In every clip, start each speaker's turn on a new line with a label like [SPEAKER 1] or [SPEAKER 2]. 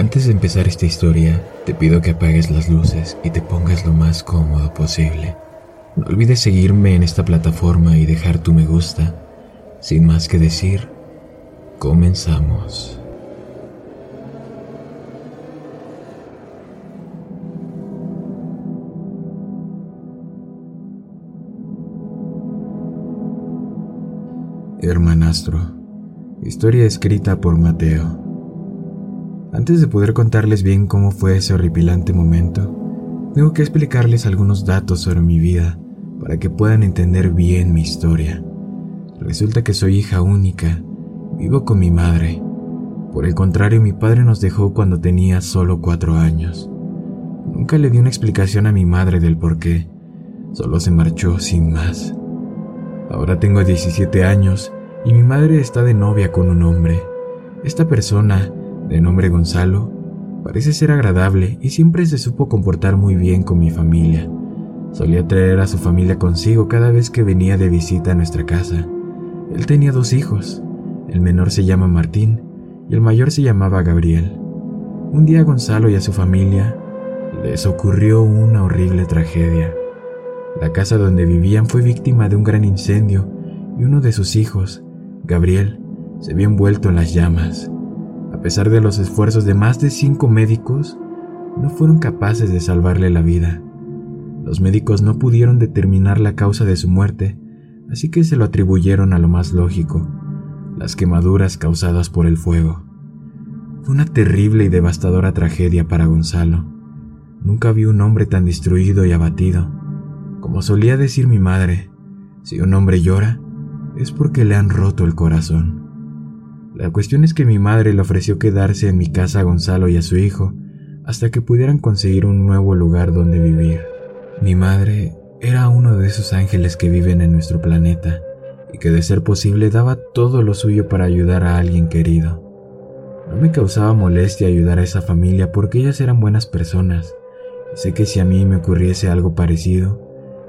[SPEAKER 1] Antes de empezar esta historia, te pido que apagues las luces y te pongas lo más cómodo posible. No olvides seguirme en esta plataforma y dejar tu me gusta. Sin más que decir, comenzamos. Hermanastro. Historia escrita por Mateo. Antes de poder contarles bien cómo fue ese horripilante momento, tengo que explicarles algunos datos sobre mi vida para que puedan entender bien mi historia. Resulta que soy hija única, vivo con mi madre. Por el contrario, mi padre nos dejó cuando tenía solo cuatro años. Nunca le di una explicación a mi madre del por qué, solo se marchó sin más. Ahora tengo 17 años y mi madre está de novia con un hombre. Esta persona, de nombre Gonzalo, parece ser agradable y siempre se supo comportar muy bien con mi familia. Solía traer a su familia consigo cada vez que venía de visita a nuestra casa. Él tenía dos hijos. El menor se llama Martín y el mayor se llamaba Gabriel. Un día a Gonzalo y a su familia les ocurrió una horrible tragedia. La casa donde vivían fue víctima de un gran incendio y uno de sus hijos, Gabriel se vio envuelto en las llamas. A pesar de los esfuerzos de más de cinco médicos, no fueron capaces de salvarle la vida. Los médicos no pudieron determinar la causa de su muerte, así que se lo atribuyeron a lo más lógico, las quemaduras causadas por el fuego. Fue una terrible y devastadora tragedia para Gonzalo. Nunca vi un hombre tan destruido y abatido. Como solía decir mi madre, si un hombre llora, es porque le han roto el corazón. La cuestión es que mi madre le ofreció quedarse en mi casa a Gonzalo y a su hijo hasta que pudieran conseguir un nuevo lugar donde vivir. Mi madre era uno de esos ángeles que viven en nuestro planeta y que de ser posible daba todo lo suyo para ayudar a alguien querido. No me causaba molestia ayudar a esa familia porque ellas eran buenas personas sé que si a mí me ocurriese algo parecido,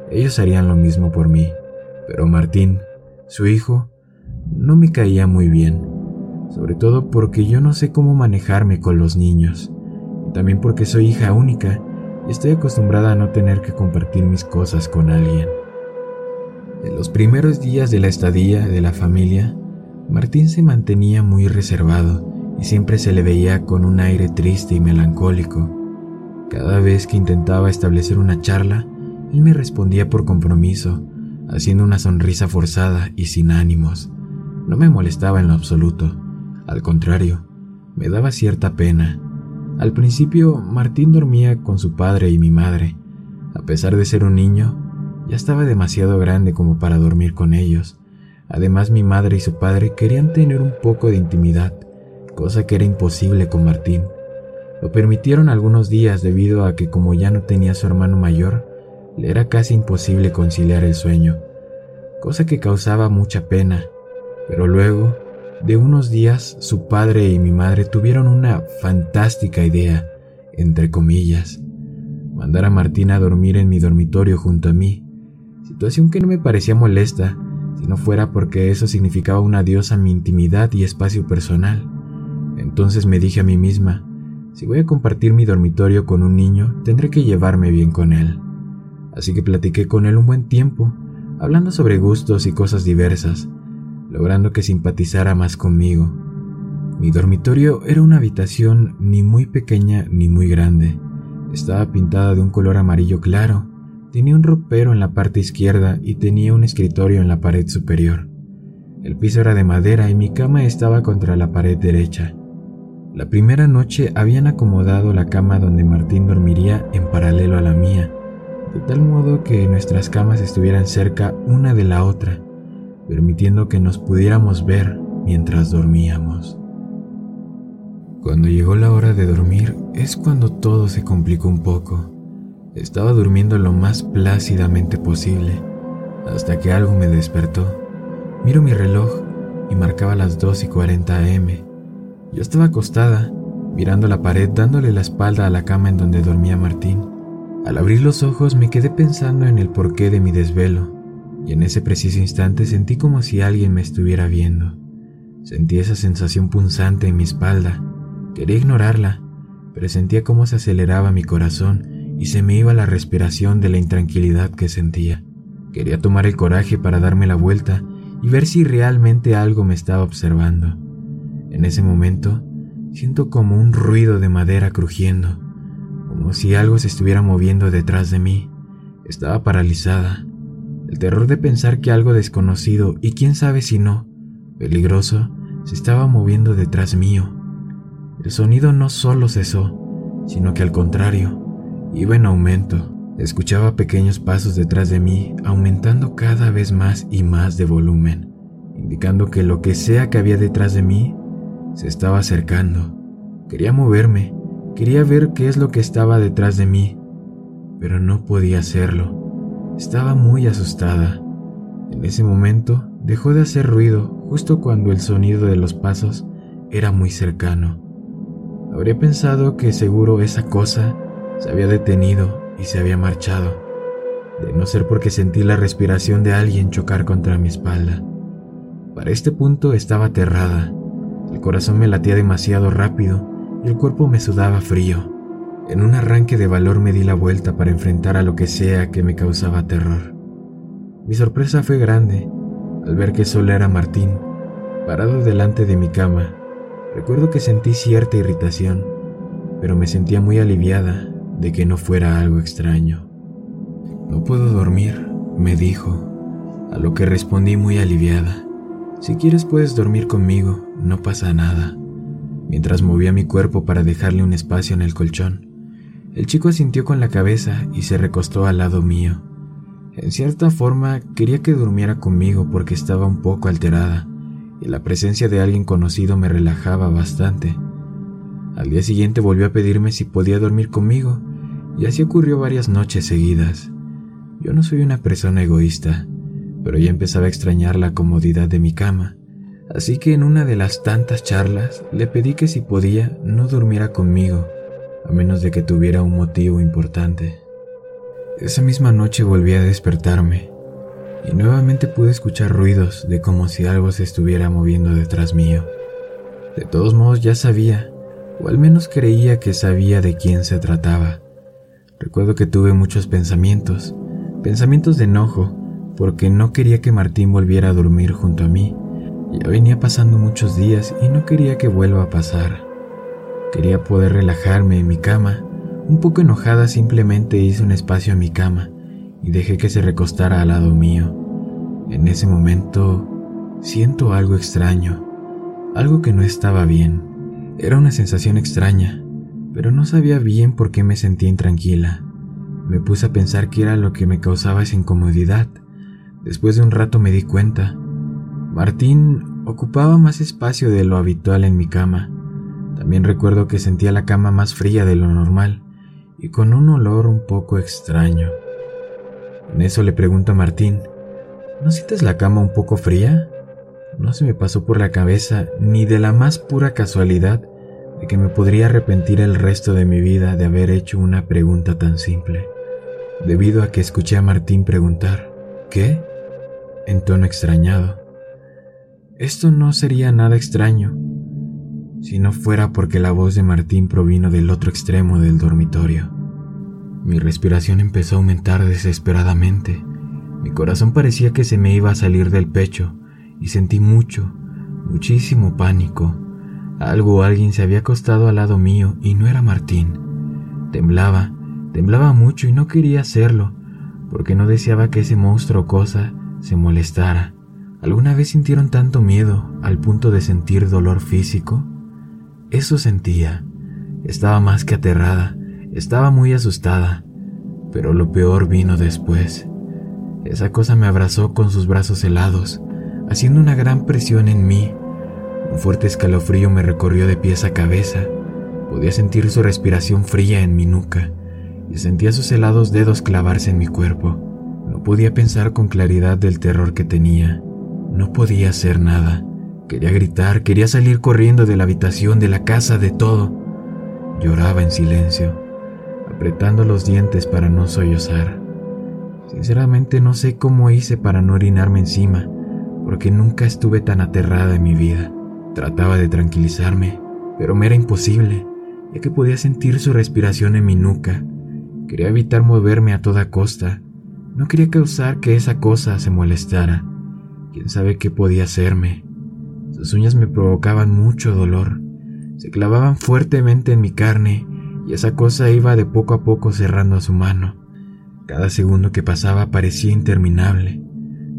[SPEAKER 1] ellos harían lo mismo por mí. Pero Martín su hijo, no me caía muy bien, sobre todo porque yo no sé cómo manejarme con los niños, y también porque soy hija única y estoy acostumbrada a no tener que compartir mis cosas con alguien. En los primeros días de la estadía de la familia, Martín se mantenía muy reservado y siempre se le veía con un aire triste y melancólico. Cada vez que intentaba establecer una charla, él me respondía por compromiso haciendo una sonrisa forzada y sin ánimos. No me molestaba en lo absoluto, al contrario, me daba cierta pena. Al principio, Martín dormía con su padre y mi madre. A pesar de ser un niño, ya estaba demasiado grande como para dormir con ellos. Además, mi madre y su padre querían tener un poco de intimidad, cosa que era imposible con Martín. Lo permitieron algunos días debido a que como ya no tenía su hermano mayor, le era casi imposible conciliar el sueño, cosa que causaba mucha pena, pero luego, de unos días, su padre y mi madre tuvieron una fantástica idea, entre comillas, mandar a Martina a dormir en mi dormitorio junto a mí, situación que no me parecía molesta, si no fuera porque eso significaba un adiós a mi intimidad y espacio personal. Entonces me dije a mí misma, si voy a compartir mi dormitorio con un niño, tendré que llevarme bien con él así que platiqué con él un buen tiempo, hablando sobre gustos y cosas diversas, logrando que simpatizara más conmigo. Mi dormitorio era una habitación ni muy pequeña ni muy grande. Estaba pintada de un color amarillo claro, tenía un ropero en la parte izquierda y tenía un escritorio en la pared superior. El piso era de madera y mi cama estaba contra la pared derecha. La primera noche habían acomodado la cama donde Martín dormiría en paralelo a la mía, de tal modo que nuestras camas estuvieran cerca una de la otra, permitiendo que nos pudiéramos ver mientras dormíamos. Cuando llegó la hora de dormir, es cuando todo se complicó un poco. Estaba durmiendo lo más plácidamente posible, hasta que algo me despertó. Miro mi reloj y marcaba las 2 y 40 am. Yo estaba acostada, mirando la pared, dándole la espalda a la cama en donde dormía Martín. Al abrir los ojos me quedé pensando en el porqué de mi desvelo, y en ese preciso instante sentí como si alguien me estuviera viendo. Sentí esa sensación punzante en mi espalda. Quería ignorarla, pero sentía cómo se aceleraba mi corazón y se me iba la respiración de la intranquilidad que sentía. Quería tomar el coraje para darme la vuelta y ver si realmente algo me estaba observando. En ese momento, siento como un ruido de madera crujiendo, como si algo se estuviera moviendo detrás de mí. Estaba paralizada. El terror de pensar que algo desconocido, y quién sabe si no, peligroso, se estaba moviendo detrás mío. El sonido no solo cesó, sino que al contrario, iba en aumento. Escuchaba pequeños pasos detrás de mí, aumentando cada vez más y más de volumen, indicando que lo que sea que había detrás de mí se estaba acercando. Quería moverme, quería ver qué es lo que estaba detrás de mí, pero no podía hacerlo. Estaba muy asustada. En ese momento dejó de hacer ruido justo cuando el sonido de los pasos era muy cercano. Habría pensado que seguro esa cosa se había detenido y se había marchado, de no ser porque sentí la respiración de alguien chocar contra mi espalda. Para este punto estaba aterrada, el corazón me latía demasiado rápido y el cuerpo me sudaba frío. En un arranque de valor me di la vuelta para enfrentar a lo que sea que me causaba terror. Mi sorpresa fue grande al ver que solo era Martín, parado delante de mi cama. Recuerdo que sentí cierta irritación, pero me sentía muy aliviada de que no fuera algo extraño. No puedo dormir, me dijo, a lo que respondí muy aliviada. Si quieres puedes dormir conmigo, no pasa nada. Mientras movía mi cuerpo para dejarle un espacio en el colchón, el chico asintió con la cabeza y se recostó al lado mío. En cierta forma quería que durmiera conmigo porque estaba un poco alterada y la presencia de alguien conocido me relajaba bastante. Al día siguiente volvió a pedirme si podía dormir conmigo y así ocurrió varias noches seguidas. Yo no soy una persona egoísta, pero ya empezaba a extrañar la comodidad de mi cama, así que en una de las tantas charlas le pedí que si podía no durmiera conmigo, a menos de que tuviera un motivo importante. Esa misma noche volví a despertarme y nuevamente pude escuchar ruidos de como si algo se estuviera moviendo detrás mío. De todos modos ya sabía, o al menos creía que sabía de quién se trataba. Recuerdo que tuve muchos pensamientos, pensamientos de enojo, porque no quería que Martín volviera a dormir junto a mí. Ya venía pasando muchos días y no quería que vuelva a pasar. Quería poder relajarme en mi cama. Un poco enojada simplemente hice un espacio en mi cama y dejé que se recostara al lado mío. En ese momento siento algo extraño, algo que no estaba bien. Era una sensación extraña, pero no sabía bien por qué me sentía intranquila. Me puse a pensar qué era lo que me causaba esa incomodidad. Después de un rato me di cuenta. Martín ocupaba más espacio de lo habitual en mi cama. También recuerdo que sentía la cama más fría de lo normal y con un olor un poco extraño. En eso le pregunto a Martín, ¿no sientes la cama un poco fría? No se me pasó por la cabeza ni de la más pura casualidad de que me podría arrepentir el resto de mi vida de haber hecho una pregunta tan simple, debido a que escuché a Martín preguntar, ¿qué? en tono extrañado. Esto no sería nada extraño si no fuera porque la voz de Martín provino del otro extremo del dormitorio. Mi respiración empezó a aumentar desesperadamente. Mi corazón parecía que se me iba a salir del pecho y sentí mucho, muchísimo pánico algo o alguien se había acostado al lado mío y no era Martín. Temblaba, temblaba mucho y no quería hacerlo, porque no deseaba que ese monstruo o cosa se molestara. ¿Alguna vez sintieron tanto miedo al punto de sentir dolor físico? Eso sentía. Estaba más que aterrada, estaba muy asustada, pero lo peor vino después. Esa cosa me abrazó con sus brazos helados, haciendo una gran presión en mí un fuerte escalofrío me recorrió de pies a cabeza. Podía sentir su respiración fría en mi nuca y sentía sus helados dedos clavarse en mi cuerpo. No podía pensar con claridad del terror que tenía. No podía hacer nada. Quería gritar, quería salir corriendo de la habitación, de la casa, de todo. Lloraba en silencio, apretando los dientes para no sollozar. Sinceramente no sé cómo hice para no orinarme encima, porque nunca estuve tan aterrada en mi vida. Trataba de tranquilizarme, pero me era imposible, ya que podía sentir su respiración en mi nuca. Quería evitar moverme a toda costa. No quería causar que esa cosa se molestara. Quién sabe qué podía hacerme. Sus uñas me provocaban mucho dolor. Se clavaban fuertemente en mi carne y esa cosa iba de poco a poco cerrando a su mano. Cada segundo que pasaba parecía interminable.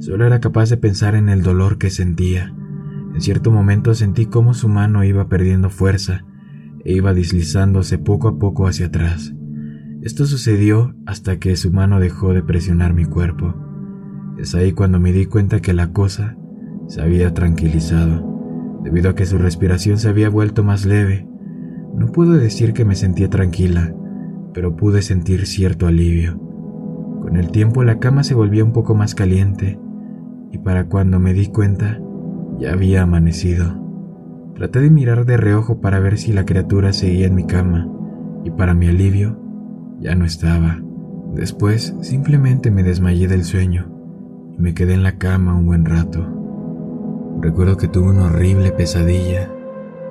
[SPEAKER 1] Solo era capaz de pensar en el dolor que sentía. En cierto momento sentí cómo su mano iba perdiendo fuerza e iba deslizándose poco a poco hacia atrás. Esto sucedió hasta que su mano dejó de presionar mi cuerpo. Es ahí cuando me di cuenta que la cosa se había tranquilizado, debido a que su respiración se había vuelto más leve. No puedo decir que me sentía tranquila, pero pude sentir cierto alivio. Con el tiempo la cama se volvía un poco más caliente, y para cuando me di cuenta, ya había amanecido. Traté de mirar de reojo para ver si la criatura seguía en mi cama, y para mi alivio, ya no estaba. Después simplemente me desmayé del sueño y me quedé en la cama un buen rato. Recuerdo que tuve una horrible pesadilla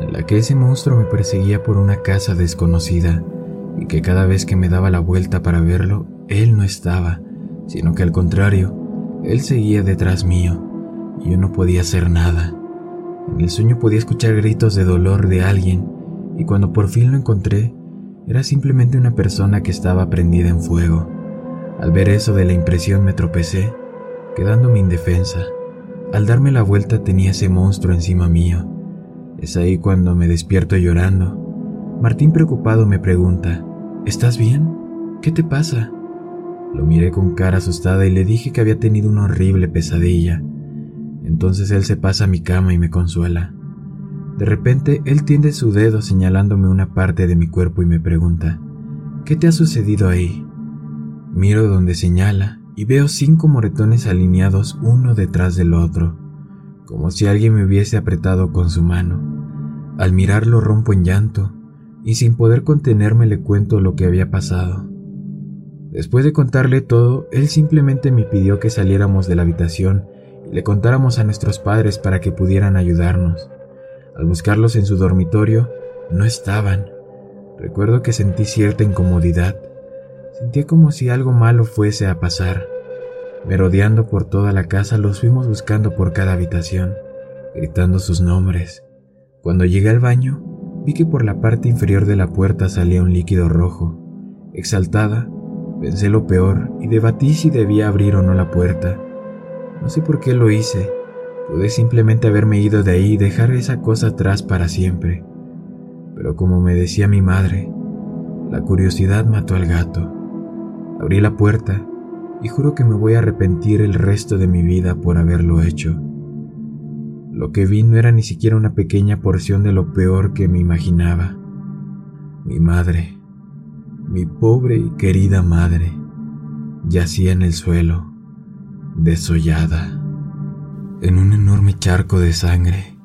[SPEAKER 1] en la que ese monstruo me perseguía por una casa desconocida y que cada vez que me daba la vuelta para verlo, él no estaba, sino que al contrario, él seguía detrás mío y yo no podía hacer nada. En el sueño podía escuchar gritos de dolor de alguien y cuando por fin lo encontré, era simplemente una persona que estaba prendida en fuego. Al ver eso de la impresión me tropecé, quedándome indefensa. Al darme la vuelta tenía ese monstruo encima mío. Es ahí cuando me despierto llorando. Martín preocupado me pregunta, ¿Estás bien? ¿Qué te pasa? Lo miré con cara asustada y le dije que había tenido una horrible pesadilla. Entonces él se pasa a mi cama y me consuela. De repente, él tiende su dedo señalándome una parte de mi cuerpo y me pregunta, ¿qué te ha sucedido ahí? Miro donde señala y veo cinco moretones alineados uno detrás del otro, como si alguien me hubiese apretado con su mano. Al mirarlo rompo en llanto y sin poder contenerme le cuento lo que había pasado. Después de contarle todo, él simplemente me pidió que saliéramos de la habitación y le contáramos a nuestros padres para que pudieran ayudarnos. Al buscarlos en su dormitorio, no estaban. Recuerdo que sentí cierta incomodidad. Sentía como si algo malo fuese a pasar. Merodeando por toda la casa los fuimos buscando por cada habitación, gritando sus nombres. Cuando llegué al baño, vi que por la parte inferior de la puerta salía un líquido rojo. Exaltada, pensé lo peor y debatí si debía abrir o no la puerta. No sé por qué lo hice, Pude simplemente haberme ido de ahí y dejar esa cosa atrás para siempre. Pero como me decía mi madre, la curiosidad mató al gato. Abrí la puerta y juro que me voy a arrepentir el resto de mi vida por haberlo hecho. Lo que vi no era ni siquiera una pequeña porción de lo peor que me imaginaba. Mi madre, mi pobre y querida madre, yacía en el suelo, desollada. En un enorme charco de sangre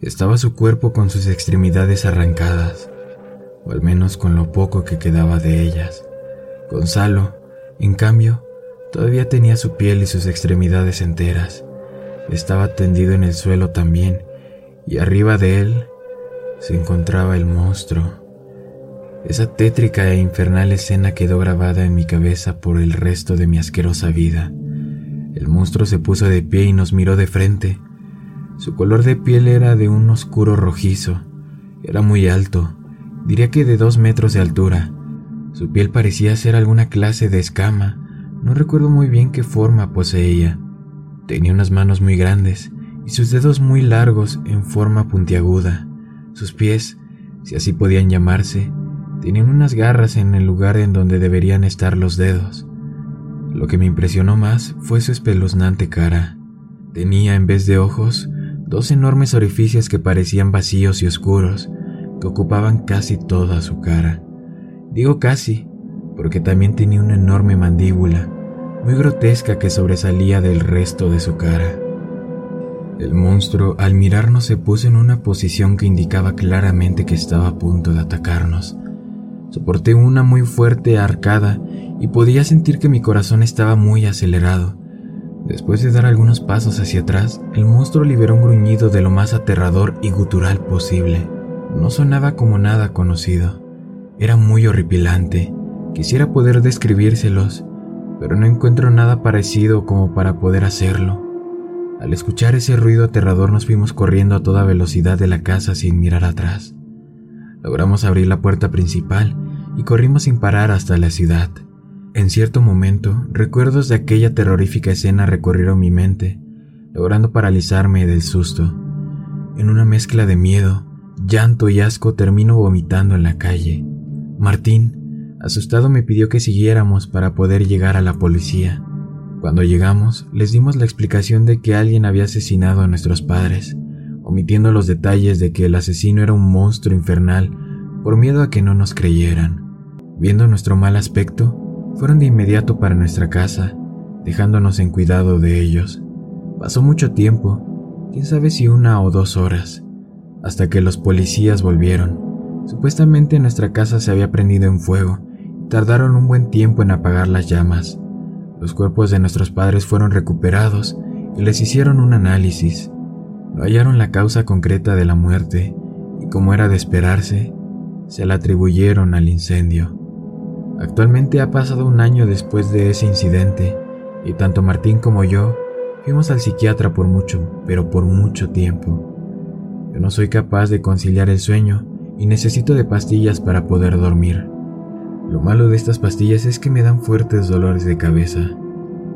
[SPEAKER 1] estaba su cuerpo con sus extremidades arrancadas, o al menos con lo poco que quedaba de ellas. Gonzalo, en cambio, todavía tenía su piel y sus extremidades enteras. Estaba tendido en el suelo también, y arriba de él se encontraba el monstruo. Esa tétrica e infernal escena quedó grabada en mi cabeza por el resto de mi asquerosa vida. El monstruo se puso de pie y nos miró de frente. Su color de piel era de un oscuro rojizo. Era muy alto, diría que de dos metros de altura. Su piel parecía ser alguna clase de escama. No recuerdo muy bien qué forma poseía. Tenía unas manos muy grandes y sus dedos muy largos en forma puntiaguda. Sus pies, si así podían llamarse, tenían unas garras en el lugar en donde deberían estar los dedos. Lo que me impresionó más fue su espeluznante cara. Tenía, en vez de ojos, dos enormes orificios que parecían vacíos y oscuros, que ocupaban casi toda su cara. Digo casi, porque también tenía una enorme mandíbula, muy grotesca que sobresalía del resto de su cara. El monstruo al mirarnos se puso en una posición que indicaba claramente que estaba a punto de atacarnos. Soporté una muy fuerte arcada y podía sentir que mi corazón estaba muy acelerado. Después de dar algunos pasos hacia atrás, el monstruo liberó un gruñido de lo más aterrador y gutural posible. No sonaba como nada conocido. Era muy horripilante. Quisiera poder describírselos, pero no encuentro nada parecido como para poder hacerlo. Al escuchar ese ruido aterrador nos fuimos corriendo a toda velocidad de la casa sin mirar atrás. Logramos abrir la puerta principal y corrimos sin parar hasta la ciudad. En cierto momento, recuerdos de aquella terrorífica escena recorrieron mi mente, logrando paralizarme del susto. En una mezcla de miedo, llanto y asco termino vomitando en la calle. Martín, asustado, me pidió que siguiéramos para poder llegar a la policía. Cuando llegamos, les dimos la explicación de que alguien había asesinado a nuestros padres, omitiendo los detalles de que el asesino era un monstruo infernal por miedo a que no nos creyeran. Viendo nuestro mal aspecto, fueron de inmediato para nuestra casa, dejándonos en cuidado de ellos. Pasó mucho tiempo, quién sabe si una o dos horas, hasta que los policías volvieron. Supuestamente nuestra casa se había prendido en fuego tardaron un buen tiempo en apagar las llamas. Los cuerpos de nuestros padres fueron recuperados y les hicieron un análisis. No hallaron la causa concreta de la muerte y como era de esperarse, se la atribuyeron al incendio. Actualmente ha pasado un año después de ese incidente y tanto Martín como yo fuimos al psiquiatra por mucho, pero por mucho tiempo. Yo no soy capaz de conciliar el sueño y necesito de pastillas para poder dormir. Lo malo de estas pastillas es que me dan fuertes dolores de cabeza.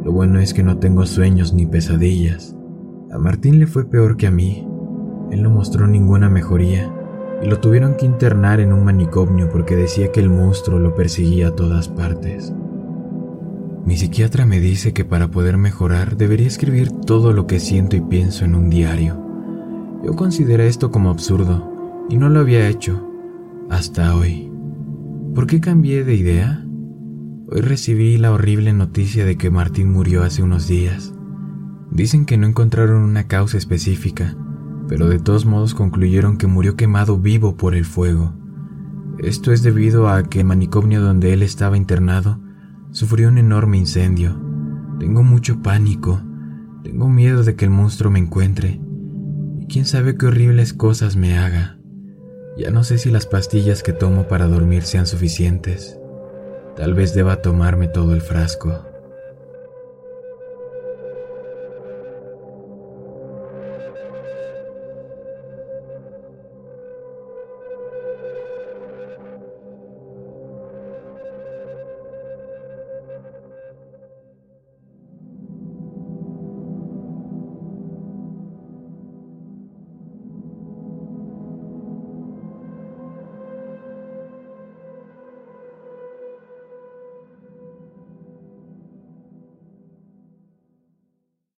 [SPEAKER 1] Lo bueno es que no tengo sueños ni pesadillas. A Martín le fue peor que a mí. Él no mostró ninguna mejoría y lo tuvieron que internar en un manicomio porque decía que el monstruo lo perseguía a todas partes. Mi psiquiatra me dice que para poder mejorar debería escribir todo lo que siento y pienso en un diario. Yo consideré esto como absurdo y no lo había hecho hasta hoy. ¿Por qué cambié de idea? Hoy recibí la horrible noticia de que Martín murió hace unos días. Dicen que no encontraron una causa específica, pero de todos modos concluyeron que murió quemado vivo por el fuego. Esto es debido a que el manicomio donde él estaba internado sufrió un enorme incendio. Tengo mucho pánico, tengo miedo de que el monstruo me encuentre, y quién sabe qué horribles cosas me haga. Ya no sé si las pastillas que tomo para dormir sean suficientes. Tal vez deba tomarme todo el frasco.